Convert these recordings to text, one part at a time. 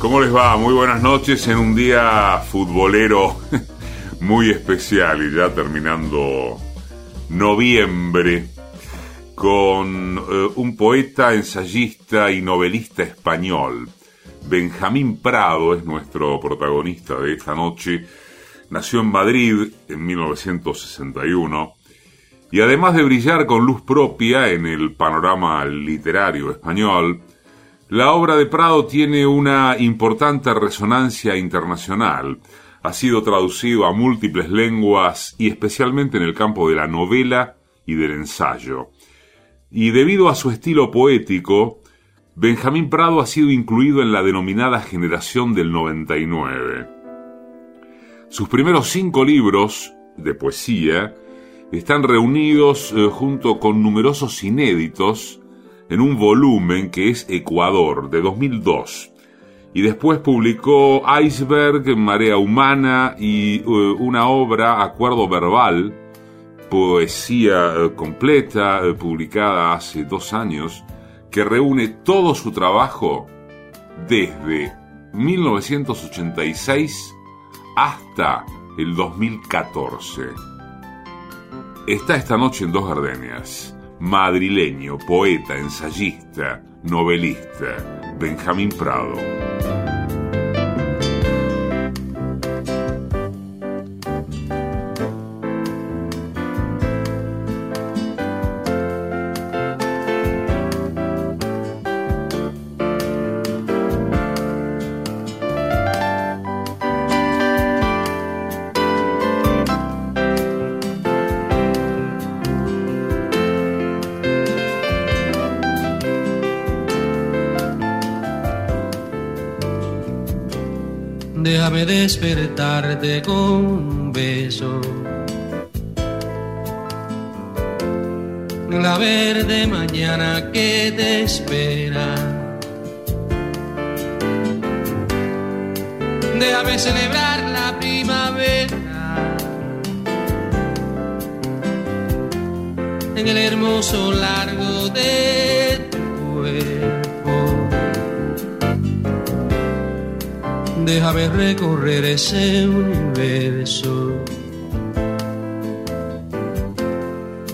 ¿Cómo les va? Muy buenas noches en un día futbolero muy especial y ya terminando noviembre con eh, un poeta, ensayista y novelista español. Benjamín Prado es nuestro protagonista de esta noche. Nació en Madrid en 1961 y además de brillar con luz propia en el panorama literario español, la obra de Prado tiene una importante resonancia internacional. Ha sido traducido a múltiples lenguas y especialmente en el campo de la novela y del ensayo. Y debido a su estilo poético, Benjamín Prado ha sido incluido en la denominada generación del 99. Sus primeros cinco libros de poesía están reunidos eh, junto con numerosos inéditos en un volumen que es Ecuador, de 2002. Y después publicó Iceberg, Marea Humana y eh, una obra, Acuerdo Verbal, poesía eh, completa, eh, publicada hace dos años, que reúne todo su trabajo desde 1986 hasta el 2014. Está esta noche en Dos Gardenias madrileño, poeta, ensayista, novelista, Benjamín Prado. Despertarte con un beso. La verde mañana que te espera. Déjame celebrar la primavera en el hermoso largo de déjame recorrer ese universo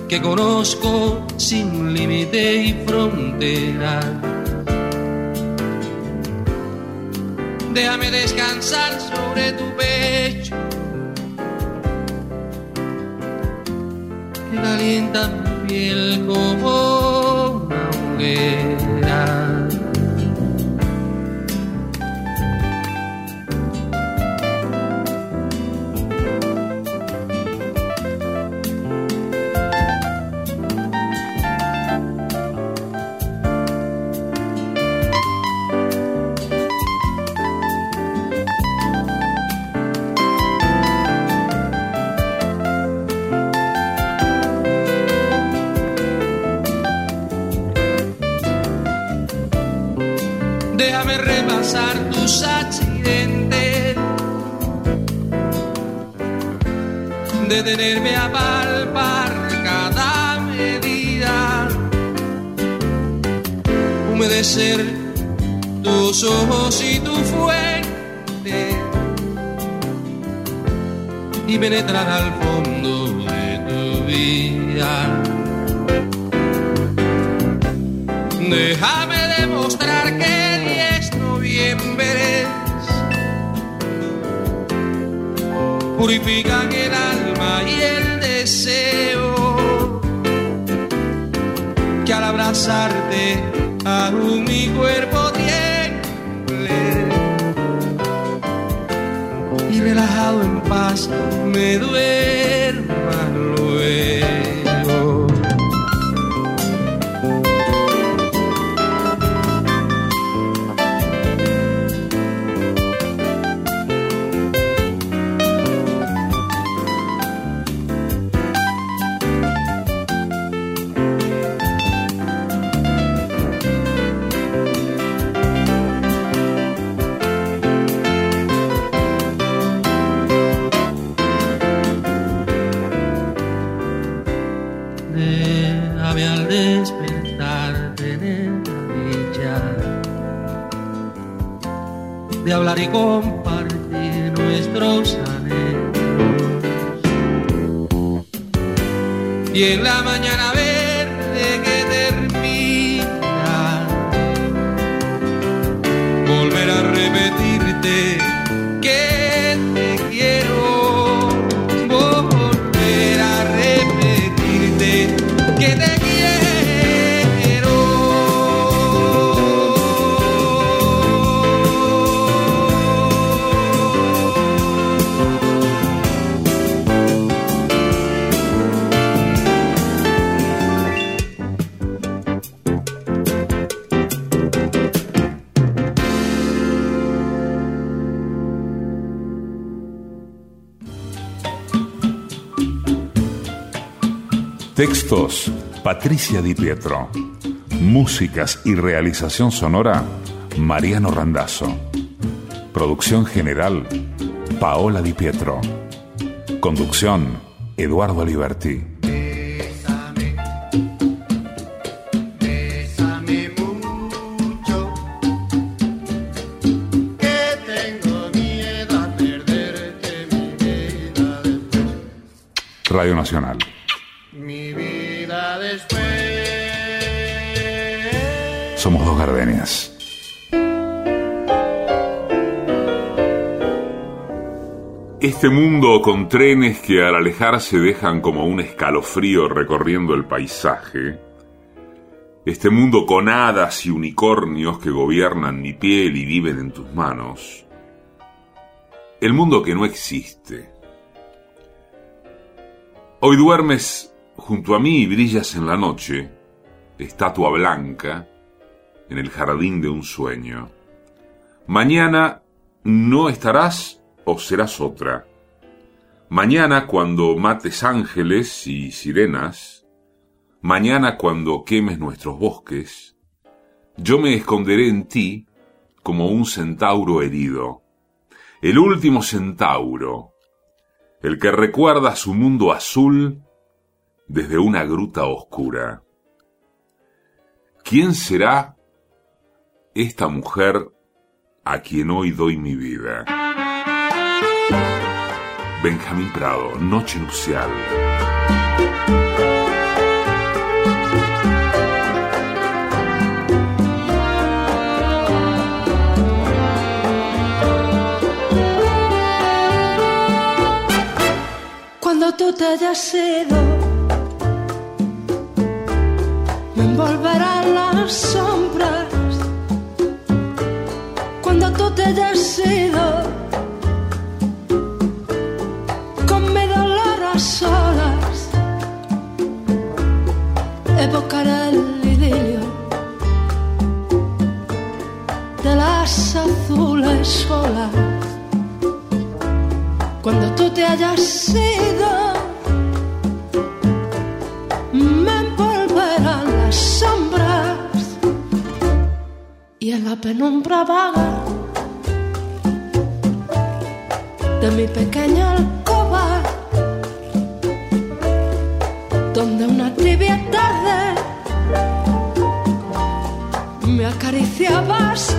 que conozco sin límite y frontera. Déjame descansar sobre tu pecho que calienta mi piel como una hoguera. Tus accidentes, detenerme a palpar cada medida, humedecer tus ojos y tu fuente. Y penetrar al fondo de tu vida. Déjame demostrar que purifican el alma y el deseo que al abrazarte aún mi cuerpo tiemble. Y relajado en paz me duerma hablar y compartir nuestros anhelos. Y en la mañana verde que termina, volver a repetirte que Textos, Patricia Di Pietro. Músicas y realización sonora, Mariano Randazzo. Producción general, Paola Di Pietro. Conducción, Eduardo Aliberti. Bésame, bésame mucho, que tengo miedo a perderte mi vida después, Radio Nacional. Este mundo con trenes que al alejarse dejan como un escalofrío recorriendo el paisaje. Este mundo con hadas y unicornios que gobiernan mi piel y viven en tus manos. El mundo que no existe. Hoy duermes junto a mí y brillas en la noche, estatua blanca, en el jardín de un sueño. Mañana no estarás o serás otra. Mañana cuando mates ángeles y sirenas, mañana cuando quemes nuestros bosques, yo me esconderé en ti como un centauro herido, el último centauro, el que recuerda su mundo azul desde una gruta oscura. ¿Quién será esta mujer a quien hoy doy mi vida? Benjamín Prado, Noche Nupcial. Cuando tú te hayas ido, me envolverán las sombras. Tú te hayas ido, con mi dolor a solas, evocaré el idilio. De las azules olas. Cuando tú te hayas ido, me envolverán las sombras. Y en la penumbra vaga de mi pequeña alcoba, donde una tibia tarde me acariciabas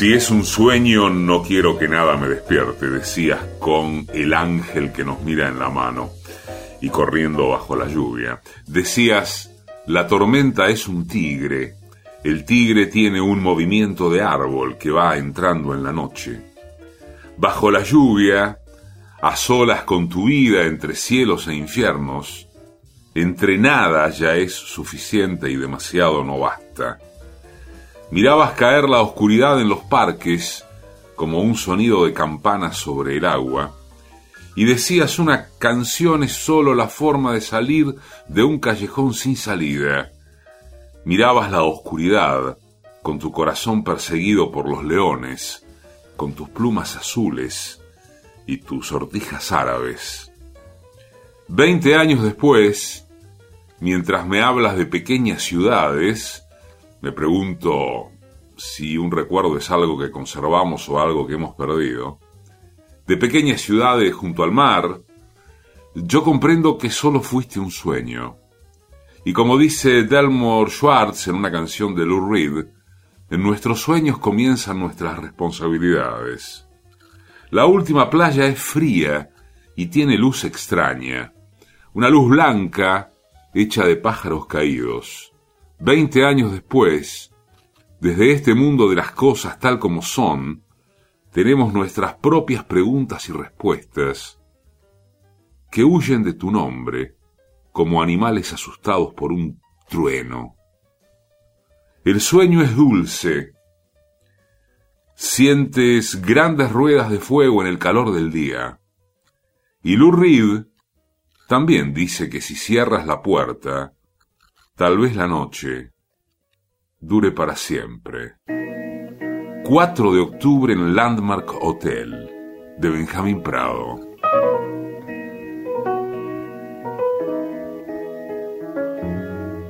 Si es un sueño, no quiero que nada me despierte, decías con el ángel que nos mira en la mano y corriendo bajo la lluvia. Decías, la tormenta es un tigre, el tigre tiene un movimiento de árbol que va entrando en la noche. Bajo la lluvia, a solas con tu vida entre cielos e infiernos, entre nada ya es suficiente y demasiado no basta. Mirabas caer la oscuridad en los parques como un sonido de campanas sobre el agua, y decías una canción es solo la forma de salir de un callejón sin salida. Mirabas la oscuridad con tu corazón perseguido por los leones, con tus plumas azules y tus sortijas árabes. Veinte años después, mientras me hablas de pequeñas ciudades, me pregunto si un recuerdo es algo que conservamos o algo que hemos perdido. De pequeñas ciudades junto al mar, yo comprendo que solo fuiste un sueño. Y como dice Delmore Schwartz en una canción de Lou Reed, en nuestros sueños comienzan nuestras responsabilidades. La última playa es fría y tiene luz extraña, una luz blanca hecha de pájaros caídos. Veinte años después, desde este mundo de las cosas tal como son, tenemos nuestras propias preguntas y respuestas que huyen de tu nombre como animales asustados por un trueno. El sueño es dulce. Sientes grandes ruedas de fuego en el calor del día. Y Lou Reed también dice que si cierras la puerta, Tal vez la noche dure para siempre. 4 de octubre en Landmark Hotel de Benjamín Prado.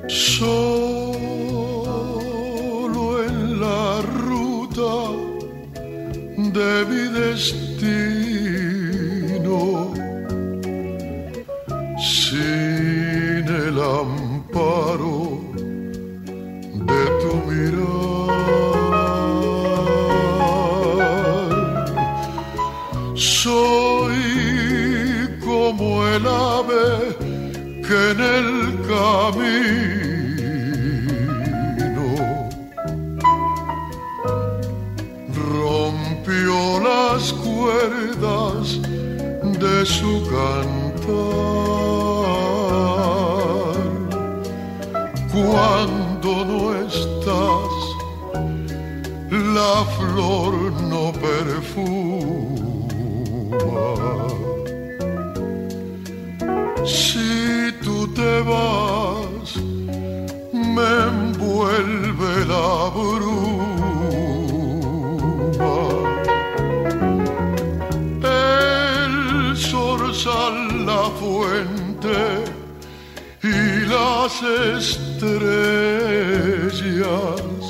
Solo en la ruta de mi destino, sin el amparo de tu mirar. Soy como el ave que en el camino rompió las cuerdas de su cantar. Cuando no estás, la flor no perfuma. Si tú te vas, me envuelve la bruma. El zorzal, la fuente y las estrellas Çalıştıracağım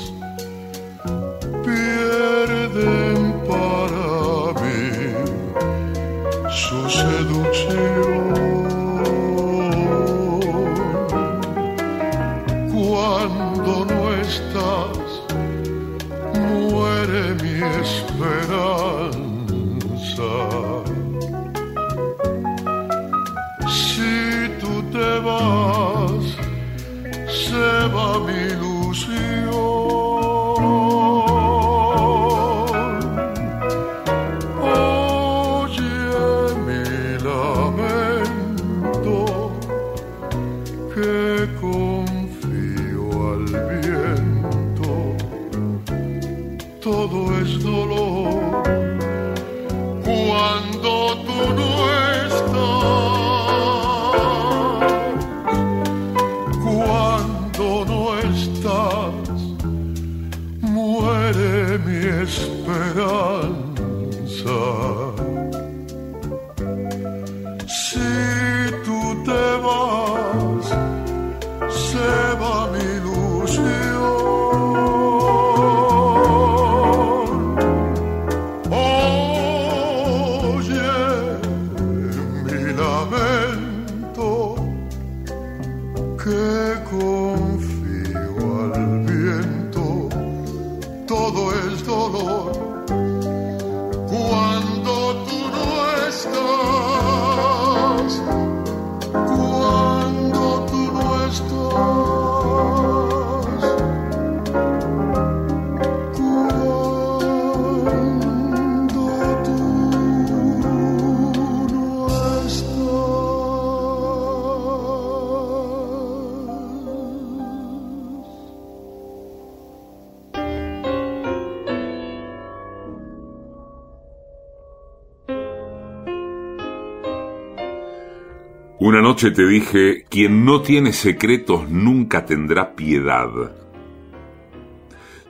te dije, quien no tiene secretos nunca tendrá piedad.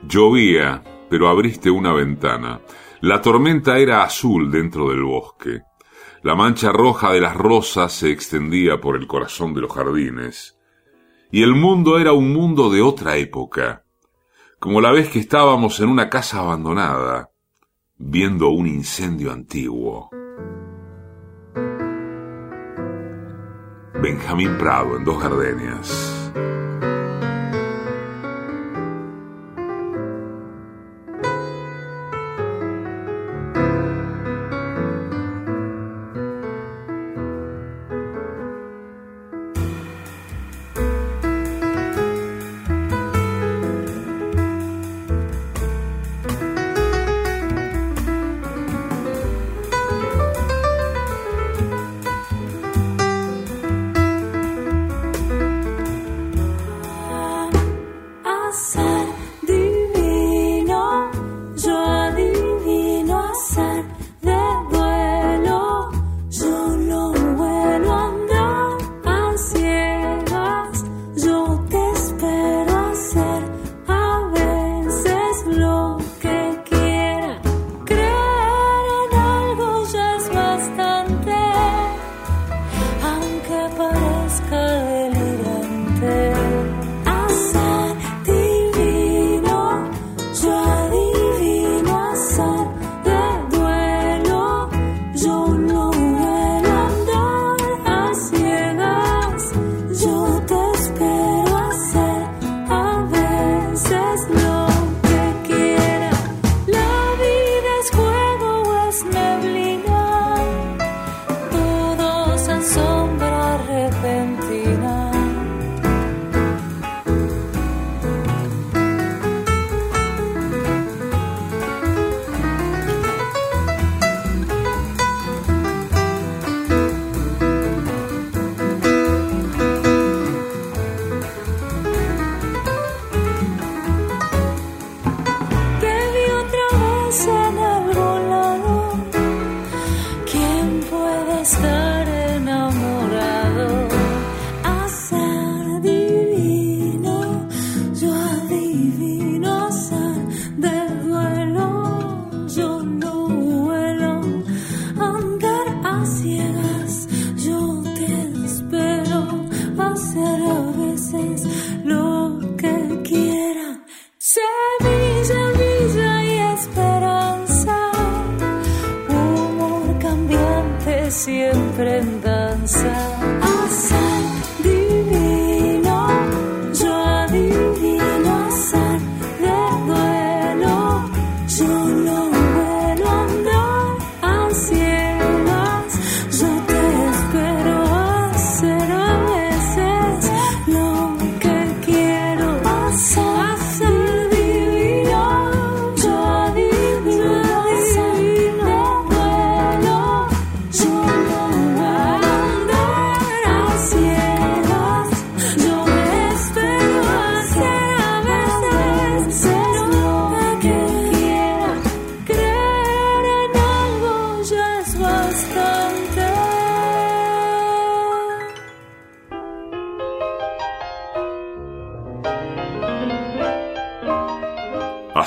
Llovía, pero abriste una ventana. La tormenta era azul dentro del bosque. La mancha roja de las rosas se extendía por el corazón de los jardines. Y el mundo era un mundo de otra época, como la vez que estábamos en una casa abandonada, viendo un incendio antiguo. Benjamín Prado en Dos Gardenias.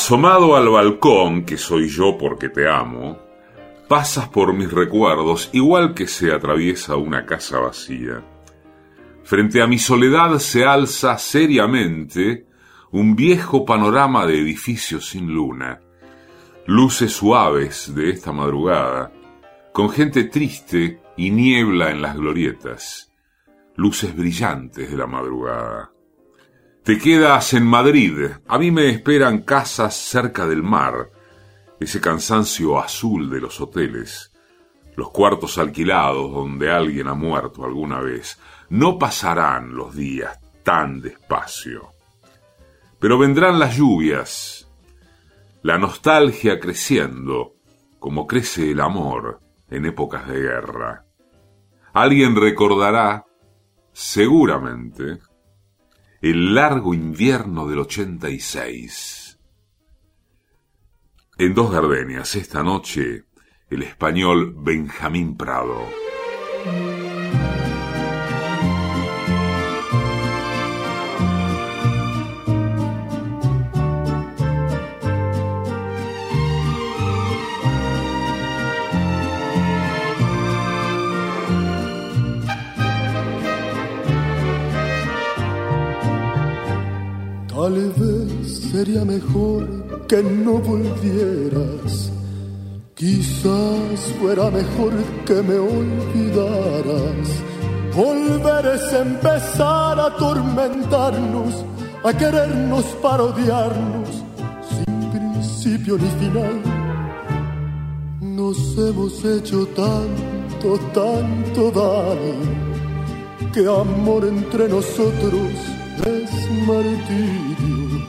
Asomado al balcón, que soy yo porque te amo, pasas por mis recuerdos igual que se atraviesa una casa vacía. Frente a mi soledad se alza seriamente un viejo panorama de edificios sin luna, luces suaves de esta madrugada, con gente triste y niebla en las glorietas, luces brillantes de la madrugada. Te quedas en Madrid. A mí me esperan casas cerca del mar, ese cansancio azul de los hoteles, los cuartos alquilados donde alguien ha muerto alguna vez. No pasarán los días tan despacio. Pero vendrán las lluvias, la nostalgia creciendo, como crece el amor en épocas de guerra. Alguien recordará, seguramente, el largo invierno del 86. En Dos Gardenias, esta noche, el español Benjamín Prado. Tal vez sería mejor que no volvieras. Quizás fuera mejor que me olvidaras. Volver es empezar a atormentarnos, a querernos para odiarnos, sin principio ni final. Nos hemos hecho tanto, tanto daño, que amor entre nosotros es martirio.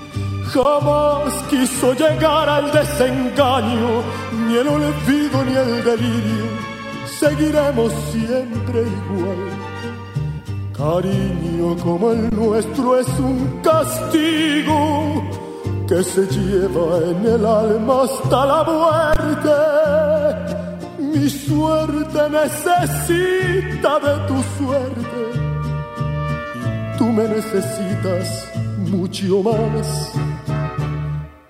Jamás quiso llegar al desengaño, ni el olvido ni el delirio. Seguiremos siempre igual. Cariño como el nuestro es un castigo que se lleva en el alma hasta la muerte. Mi suerte necesita de tu suerte tú me necesitas mucho más.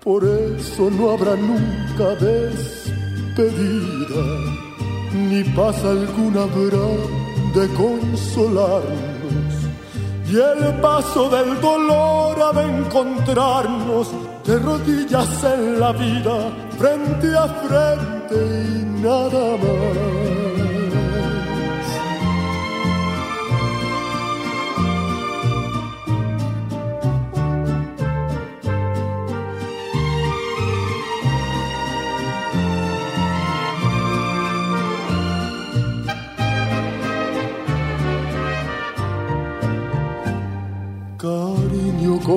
Por eso no habrá nunca despedida, ni paz alguna habrá de consolarnos. Y el paso del dolor ha de encontrarnos de rodillas en la vida, frente a frente y nada más.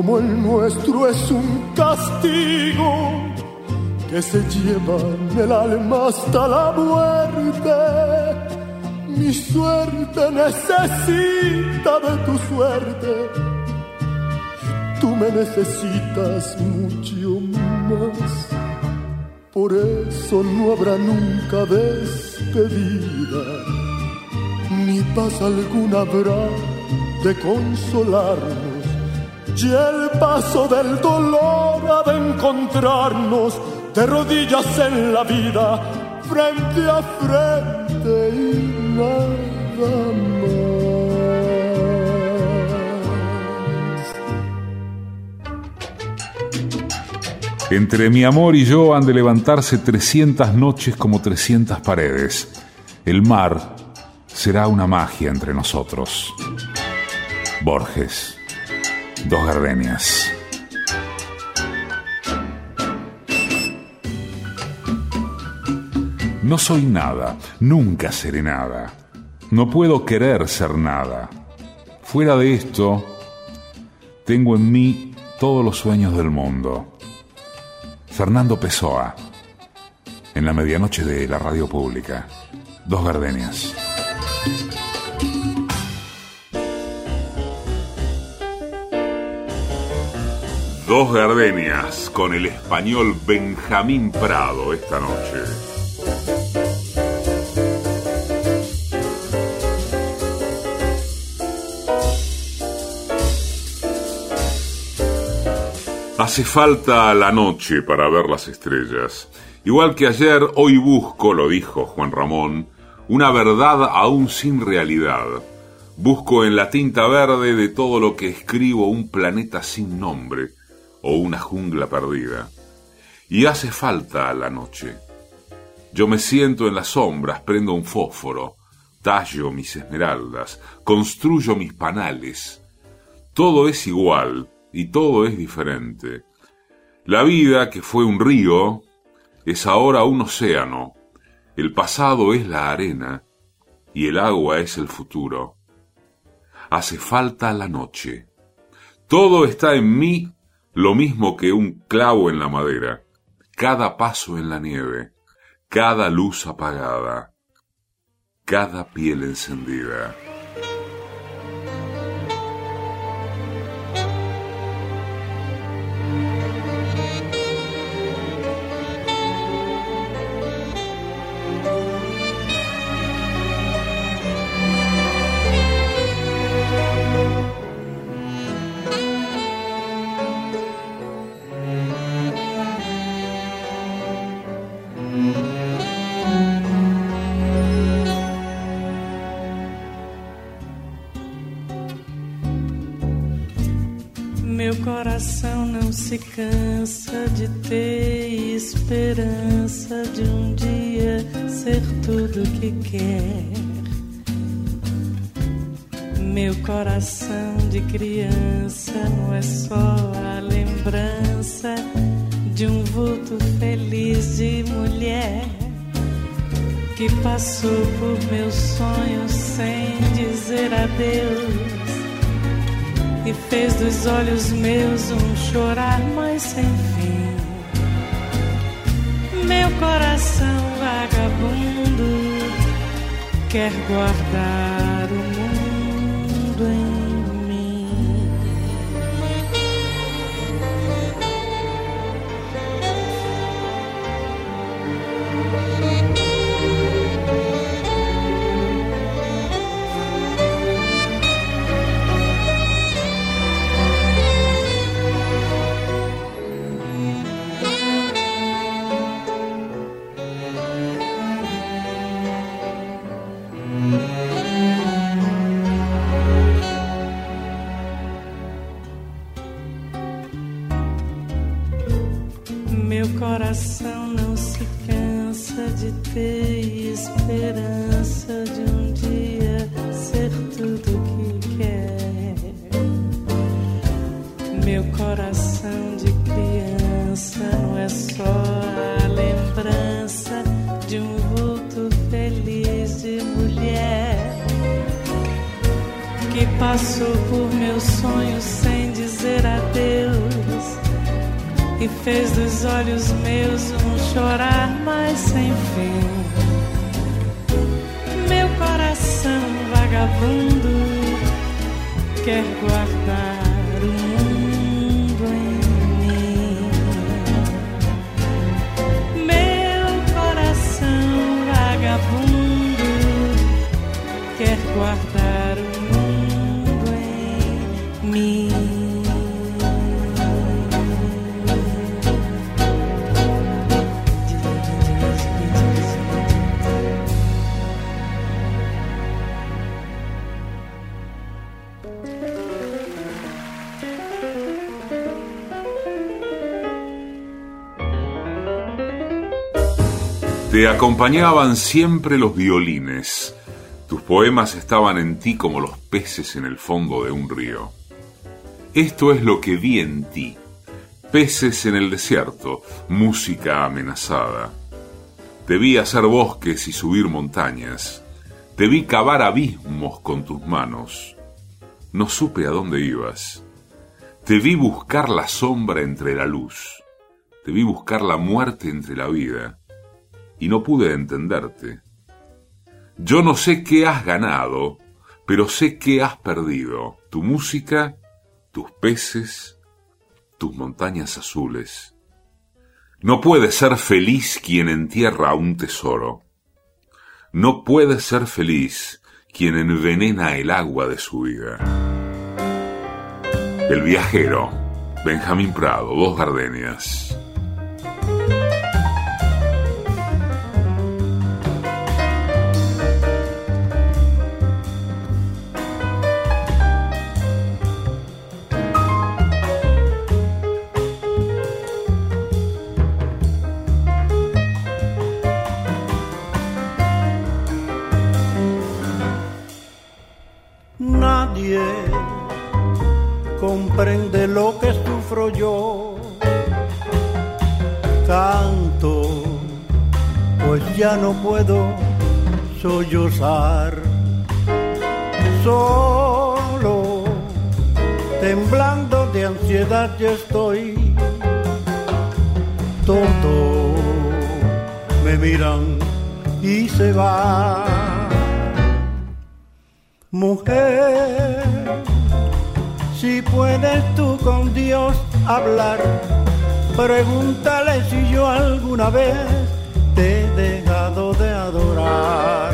Como el nuestro es un castigo que se lleva en el alma hasta la muerte. Mi suerte necesita de tu suerte. Tú me necesitas mucho más. Por eso no habrá nunca despedida, ni paz alguna habrá de consolarnos. Y el paso del dolor ha de encontrarnos de rodillas en la vida, frente a frente y nada más. Entre mi amor y yo han de levantarse 300 noches como 300 paredes. El mar será una magia entre nosotros. Borges, Dos Gardenias. No soy nada, nunca seré nada. No puedo querer ser nada. Fuera de esto, tengo en mí todos los sueños del mundo. Fernando Pessoa, en la medianoche de la radio pública. Dos Gardenias. Dos Gardenias con el español Benjamín Prado esta noche. Hace falta la noche para ver las estrellas. Igual que ayer, hoy busco, lo dijo Juan Ramón, una verdad aún sin realidad. Busco en la tinta verde de todo lo que escribo un planeta sin nombre o una jungla perdida. Y hace falta la noche. Yo me siento en las sombras, prendo un fósforo, tallo mis esmeraldas, construyo mis panales. Todo es igual y todo es diferente. La vida, que fue un río, es ahora un océano. El pasado es la arena y el agua es el futuro. Hace falta la noche. Todo está en mí lo mismo que un clavo en la madera, cada paso en la nieve, cada luz apagada, cada piel encendida. Se cansa de ter esperança de um dia ser tudo que quer. Meu coração de criança não é só a lembrança de um vulto feliz de mulher que passou por meus sonhos sem dizer adeus e fez dos olhos meus um chorar mais sem fim. Meu coração vagabundo quer guardar Meu coração de criança não é só a lembrança de um vulto feliz de mulher que passou por meus sonhos sem dizer adeus e fez dos olhos meus um chorar mais sem fim. Meu coração vagabundo quer guardar Te acompañaban siempre los violines. Tus poemas estaban en ti como los peces en el fondo de un río. Esto es lo que vi en ti. Peces en el desierto, música amenazada. Te vi hacer bosques y subir montañas. Te vi cavar abismos con tus manos. No supe a dónde ibas. Te vi buscar la sombra entre la luz. Te vi buscar la muerte entre la vida y no pude entenderte. Yo no sé qué has ganado, pero sé qué has perdido. Tu música, tus peces, tus montañas azules. No puede ser feliz quien entierra un tesoro. No puede ser feliz quien envenena el agua de su vida. El viajero, Benjamín Prado, dos gardenias. Solo, temblando de ansiedad ya estoy. Todo me miran y se va. Mujer, si puedes tú con Dios hablar, pregúntale si yo alguna vez te he dejado de adorar.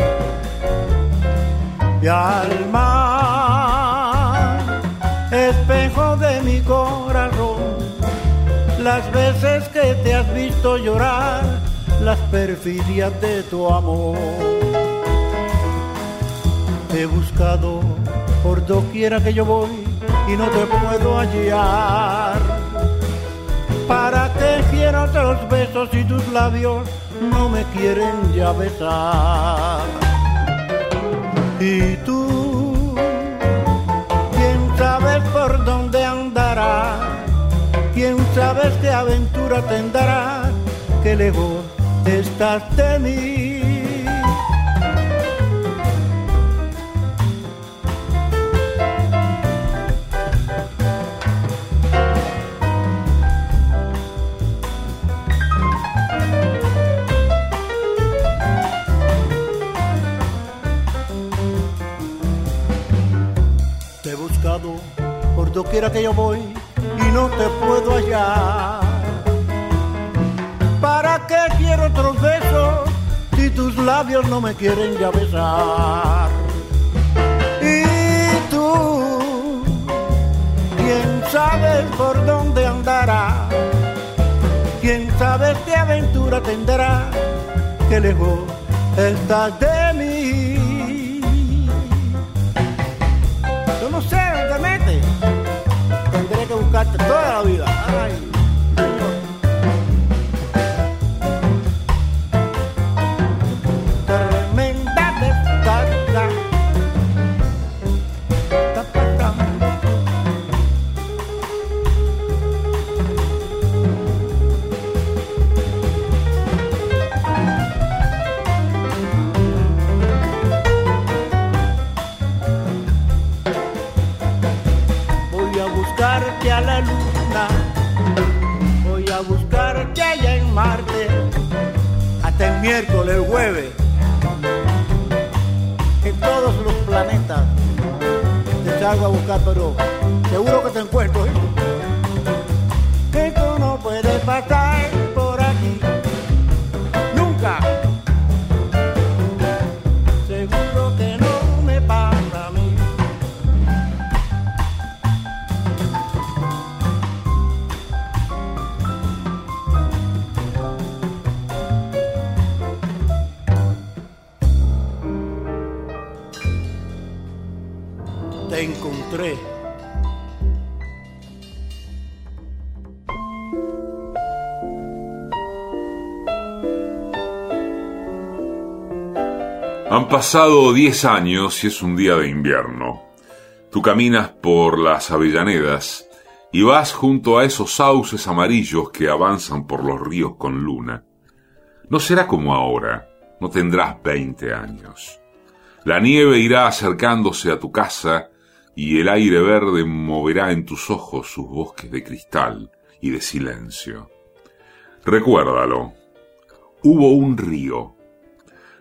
Alma, espejo de mi corazón, las veces que te has visto llorar, las perfidias de tu amor. He buscado por doquiera que yo voy y no te puedo hallar. ¿Para qué quiero otros besos y tus labios no me quieren ya besar. Y tú, quién sabes por dónde andará, quién sabes qué aventura tendrá, que lejos estás de mí. Que yo voy y no te puedo hallar. ¿Para qué quiero otros besos si tus labios no me quieren ya besar? Y tú, quién sabe por dónde andará, quién sabe qué aventura tendrá, que lejos estás de toda la vida. Miércoles, jueves, en todos los planetas te salgo a buscar, pero seguro que te encuentro. ¿eh? Tú no puedes pasar pasado 10 años y es un día de invierno. Tú caminas por las avellanedas y vas junto a esos sauces amarillos que avanzan por los ríos con luna. No será como ahora, no tendrás 20 años. La nieve irá acercándose a tu casa y el aire verde moverá en tus ojos sus bosques de cristal y de silencio. Recuérdalo, hubo un río.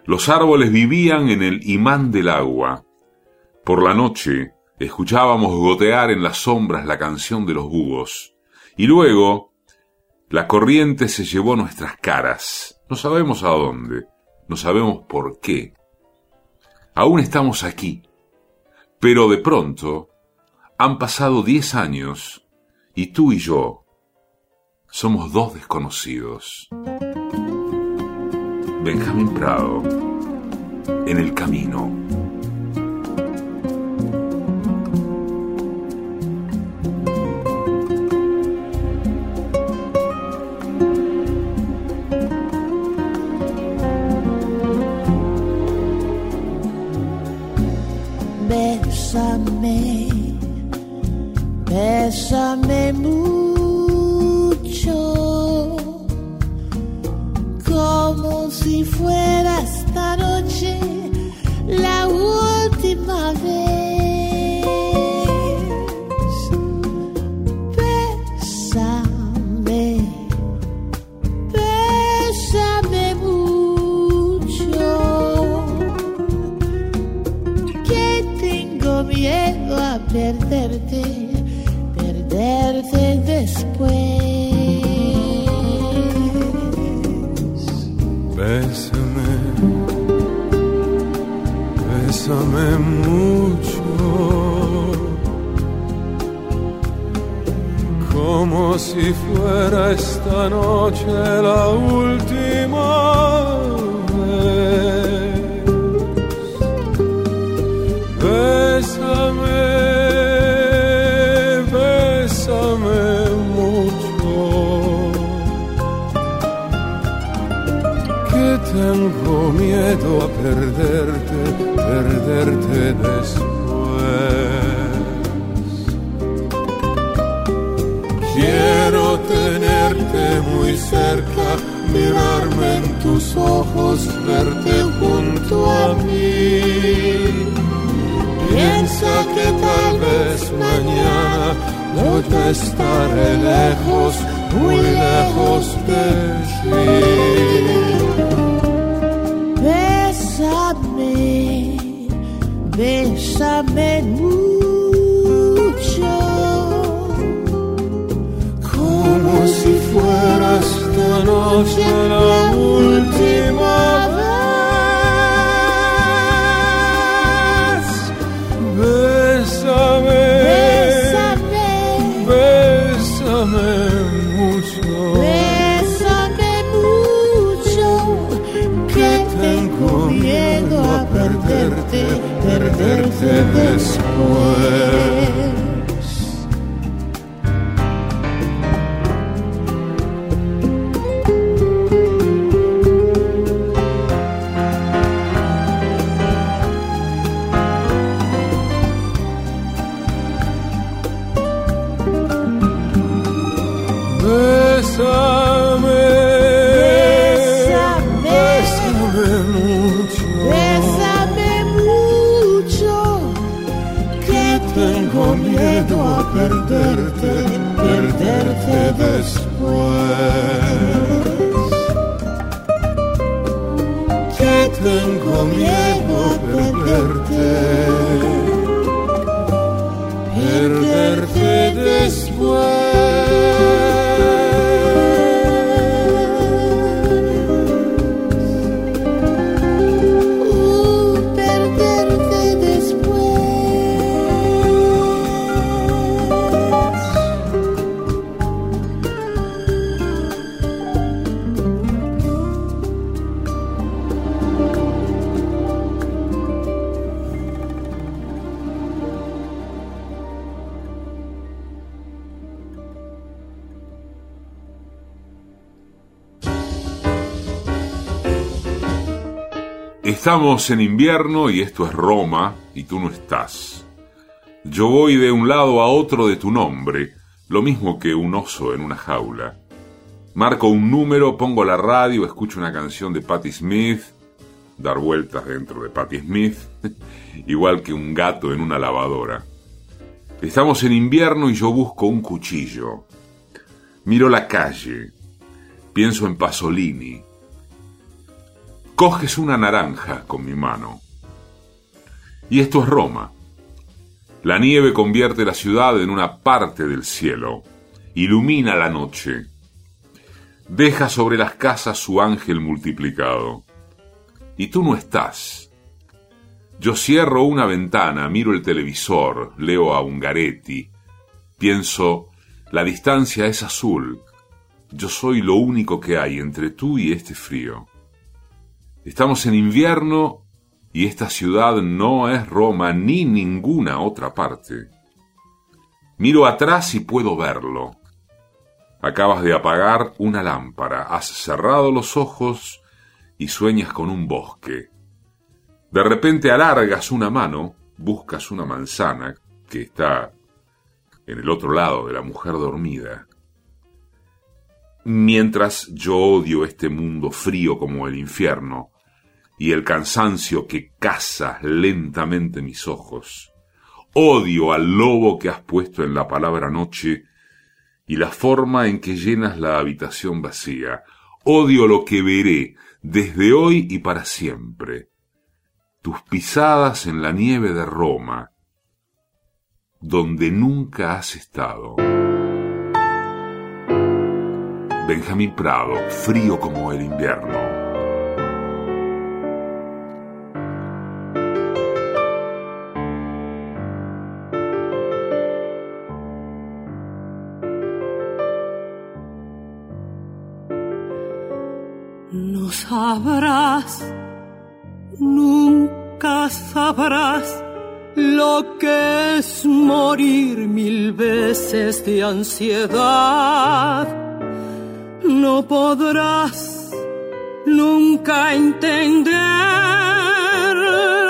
Los árboles vivían en el imán del agua. Por la noche escuchábamos gotear en las sombras la canción de los búhos. Y luego la corriente se llevó nuestras caras. No sabemos a dónde, no sabemos por qué. Aún estamos aquí, pero de pronto han pasado diez años Y tú y yo somos dos desconocidos. Benjamín Prado, en el camino. Cerca, mirarme en tus ojos, verte junto a mí. Piensa que tal vez mañana yo te estaré lejos, muy lejos de ti. Bésame, bésame mucho, Como si fuera esta noche la última vez. Bésame, bésame, bésame mucho. bésame mucho, que tengo miedo a perderte, perderte después. Estamos en invierno y esto es Roma y tú no estás. Yo voy de un lado a otro de tu nombre, lo mismo que un oso en una jaula. Marco un número, pongo la radio, escucho una canción de Patti Smith, dar vueltas dentro de Patti Smith, igual que un gato en una lavadora. Estamos en invierno y yo busco un cuchillo. Miro la calle, pienso en Pasolini. Coges una naranja con mi mano. Y esto es Roma. La nieve convierte la ciudad en una parte del cielo, ilumina la noche, deja sobre las casas su ángel multiplicado. Y tú no estás. Yo cierro una ventana, miro el televisor, leo a Ungaretti, pienso, La distancia es azul. Yo soy lo único que hay entre tú y este frío. Estamos en invierno y esta ciudad no es Roma ni ninguna otra parte. Miro atrás y puedo verlo. Acabas de apagar una lámpara, has cerrado los ojos y sueñas con un bosque. De repente alargas una mano, buscas una manzana que está en el otro lado de la mujer dormida. Mientras yo odio este mundo frío como el infierno y el cansancio que caza lentamente mis ojos, odio al lobo que has puesto en la palabra noche y la forma en que llenas la habitación vacía. Odio lo que veré desde hoy y para siempre. Tus pisadas en la nieve de Roma, donde nunca has estado. Benjamín Prado, frío como el invierno. Sabrás, nunca sabrás lo que es morir mil veces de ansiedad. No podrás nunca entender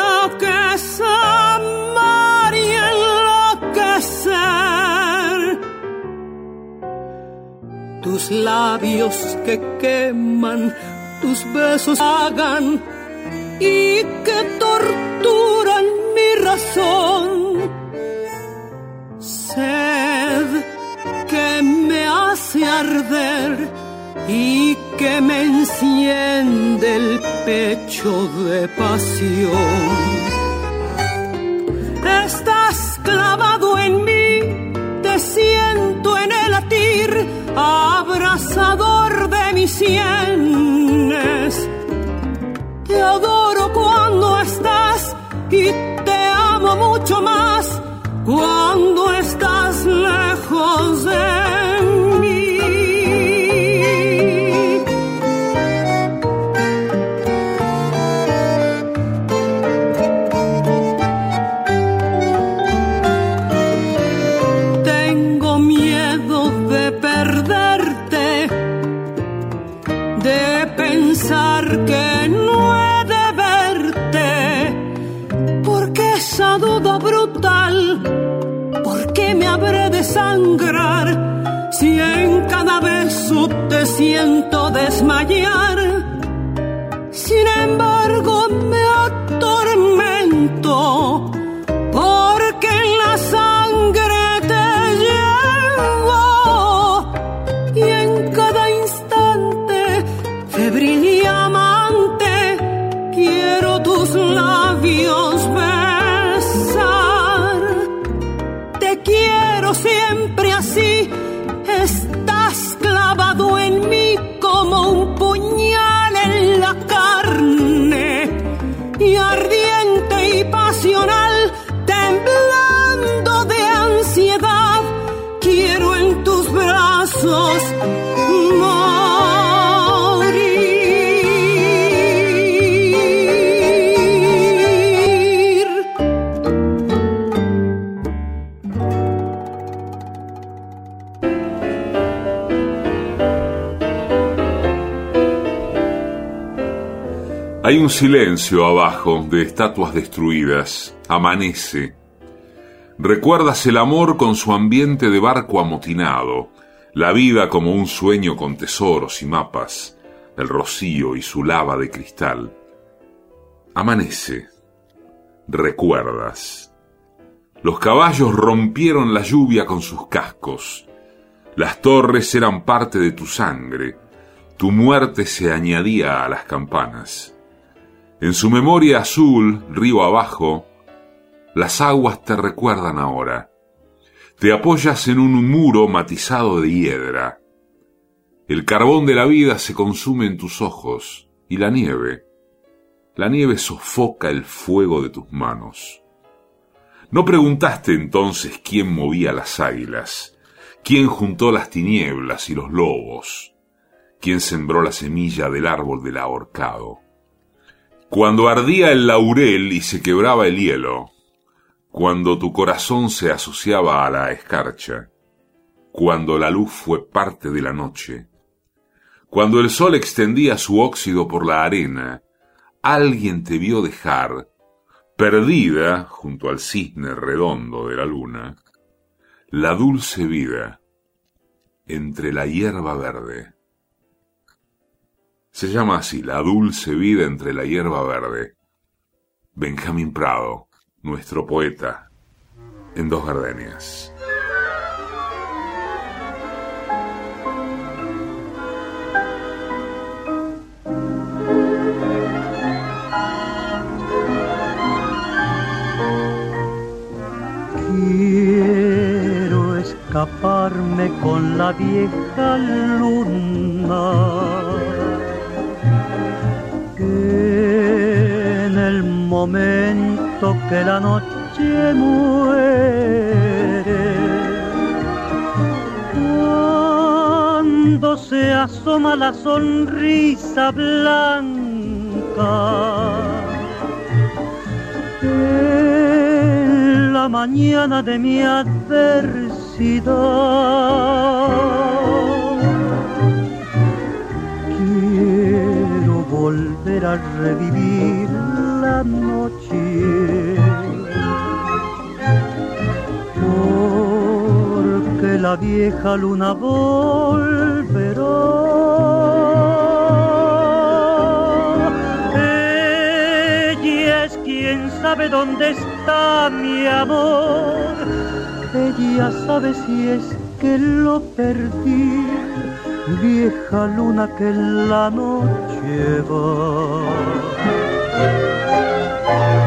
lo que es amar y enloquecer. Tus labios que queman, tus besos hagan y que torturan mi razón. Sed que me hace arder y que me enciende el pecho de pasión. Estás clavado en mí, te siento en el latir, abrazador de mis Te adoro cuando estás y te amo mucho más cuando estás lejos de siento desmayar? Un silencio abajo de estatuas destruidas. Amanece. Recuerdas el amor con su ambiente de barco amotinado, la vida como un sueño con tesoros y mapas, el rocío y su lava de cristal. Amanece. Recuerdas. Los caballos rompieron la lluvia con sus cascos. Las torres eran parte de tu sangre. Tu muerte se añadía a las campanas. En su memoria azul, río abajo, las aguas te recuerdan ahora. Te apoyas en un muro matizado de hiedra. El carbón de la vida se consume en tus ojos y la nieve. La nieve sofoca el fuego de tus manos. No preguntaste entonces quién movía las águilas, ¿Quién juntó las tinieblas y los lobos? ¿Quién sembró la semilla del árbol del ahorcado? Cuando ardía el laurel y se quebraba el hielo, cuando tu corazón se asociaba a la escarcha, cuando la luz fue parte de la noche, cuando el sol extendía su óxido por la arena, alguien te vio dejar, perdida junto al cisne redondo de la luna, la dulce vida entre la hierba verde. Se llama así, La dulce vida entre la hierba verde. Benjamín Prado, nuestro poeta, en dos gardenias. Quiero escaparme con la vieja luna momento que la noche muere, cuando se asoma la sonrisa blanca, en la mañana de mi adversidad volver a revivir la. Porque la vieja luna volverá. Ella es quien sabe dónde está mi amor. Ella sabe si es que lo perdí vieja luna que la noche va. A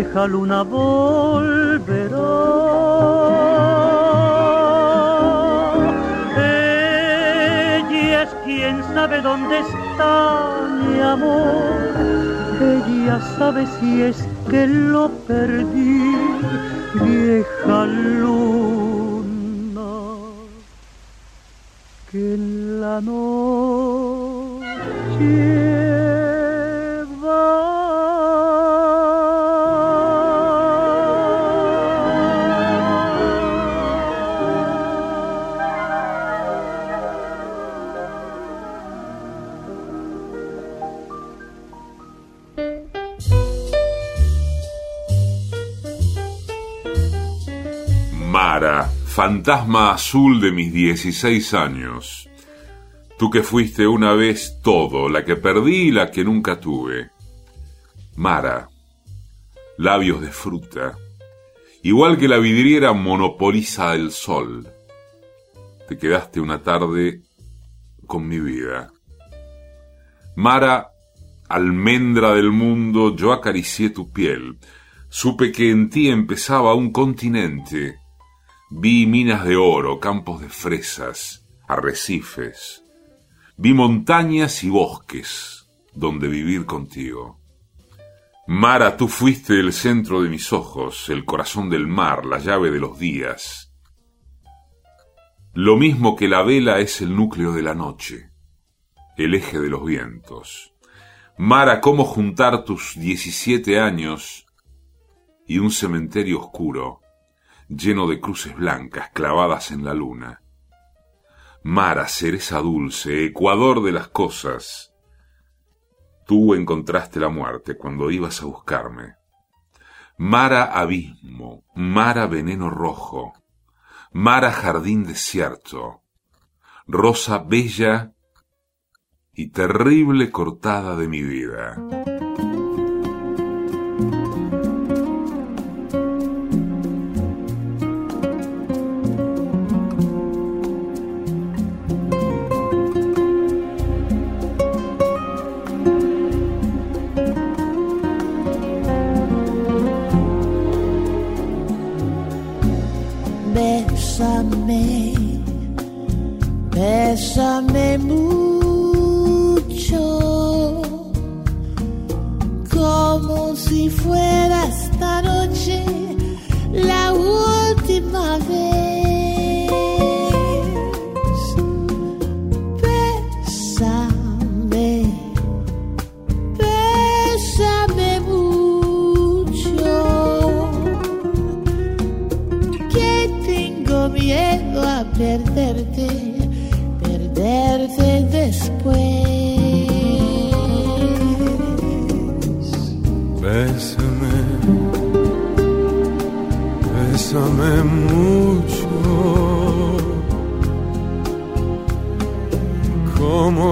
vieja luna volverá. Ella es quien sabe dónde está mi amor. Ella sabe si es que lo perdí, vieja luna que en la noche fantasma azul de mis 16 años. Tú que fuiste una vez todo, la que perdí y la que nunca tuve. Mara, labios de fruta, igual que la vidriera monopoliza el sol. Te quedaste una tarde con mi vida. Mara, almendra del mundo, yo acaricié tu piel. Supe que en ti empezaba un continente Vi minas de oro, campos de fresas, arrecifes. Vi montañas y bosques donde vivir contigo. Mara, tú fuiste el centro de mis ojos, el corazón del mar, la llave de los días. Lo mismo que la vela es el núcleo de la noche, el eje de los vientos. Mara, cómo juntar tus diecisiete años y un cementerio oscuro lleno de cruces blancas clavadas en la luna. Mara, cereza dulce, ecuador de las cosas. Tú encontraste la muerte cuando ibas a buscarme. Mara abismo, Mara veneno rojo, Mara jardín desierto, rosa bella y terrible cortada de mi vida. Bésame mucho, como si fuera esta noche la última vez. Bésame, bésame mucho, que tengo miedo a perderte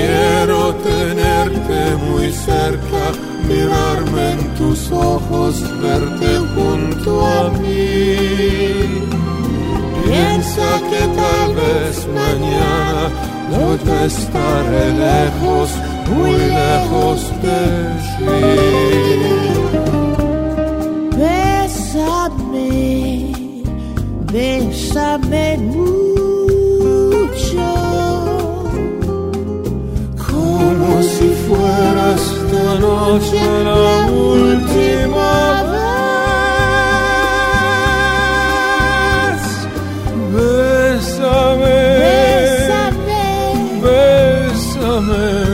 Quiero tenerte muy cerca, mirarme en tus ojos, verte junto a mí. Piensa que tal vez mañana yo te estaré lejos, muy lejos de ti. Bésame, bésame mucho, fuera esta noche la última vez. Bésame, bésame, bésame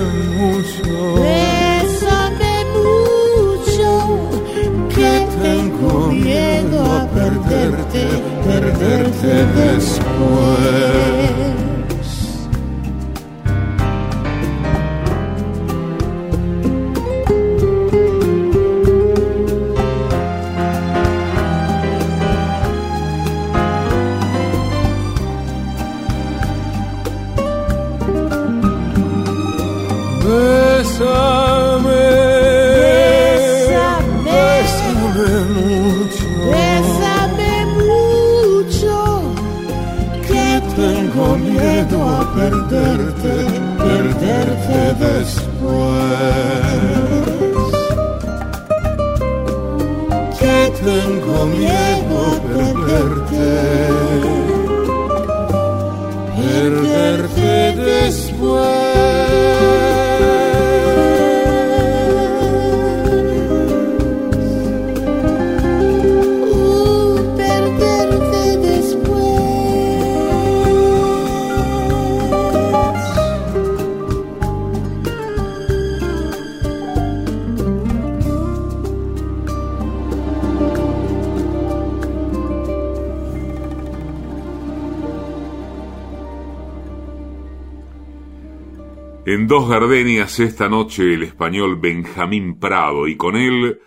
Gardenias esta noche el español Benjamín Prado y con él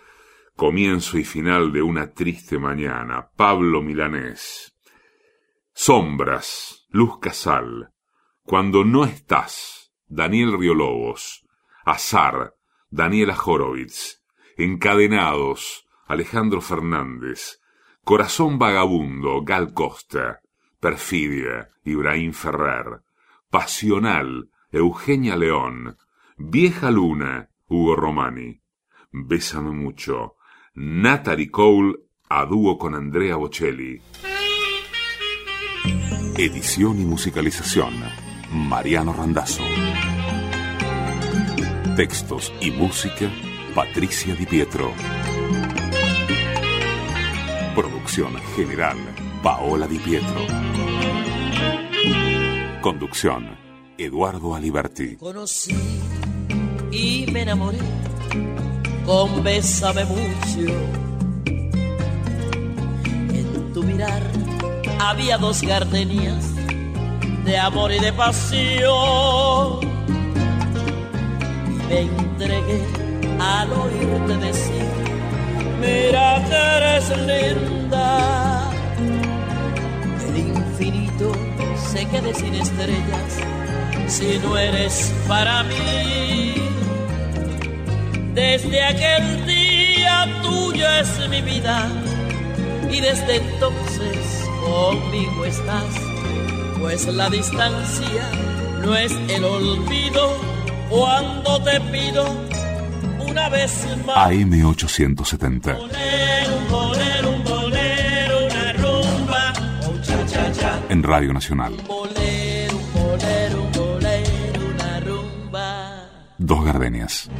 comienzo y final de una triste mañana, Pablo Milanés. Sombras, Luz Casal, Cuando no estás, Daniel Riolobos, Azar, Daniela Horowitz, Encadenados, Alejandro Fernández, Corazón Vagabundo, Gal Costa, Perfidia, Ibrahim Ferrer, Pasional, Eugenia León, Vieja Luna, Hugo Romani, Bésame mucho, Natalie Cole a dúo con Andrea Bocelli. Edición y musicalización, Mariano Randazzo. Textos y música, Patricia Di Pietro. Producción general, Paola Di Pietro. Conducción, Eduardo Aliberti. Conocí y me enamoré con Bésame mucho. En tu mirar había dos gardenias de amor y de pasión. Y me entregué al oírte decir, mira que eres linda. El infinito se quede sin estrellas si no eres para mí. Desde aquel día tuya es mi vida y desde entonces conmigo estás, pues la distancia no es el olvido cuando te pido una vez más. AM870. Bolero, un bolero, un bolero, una rumba, un cha cha cha. En Radio Nacional. Bolero, un bolero, un dos gardenias.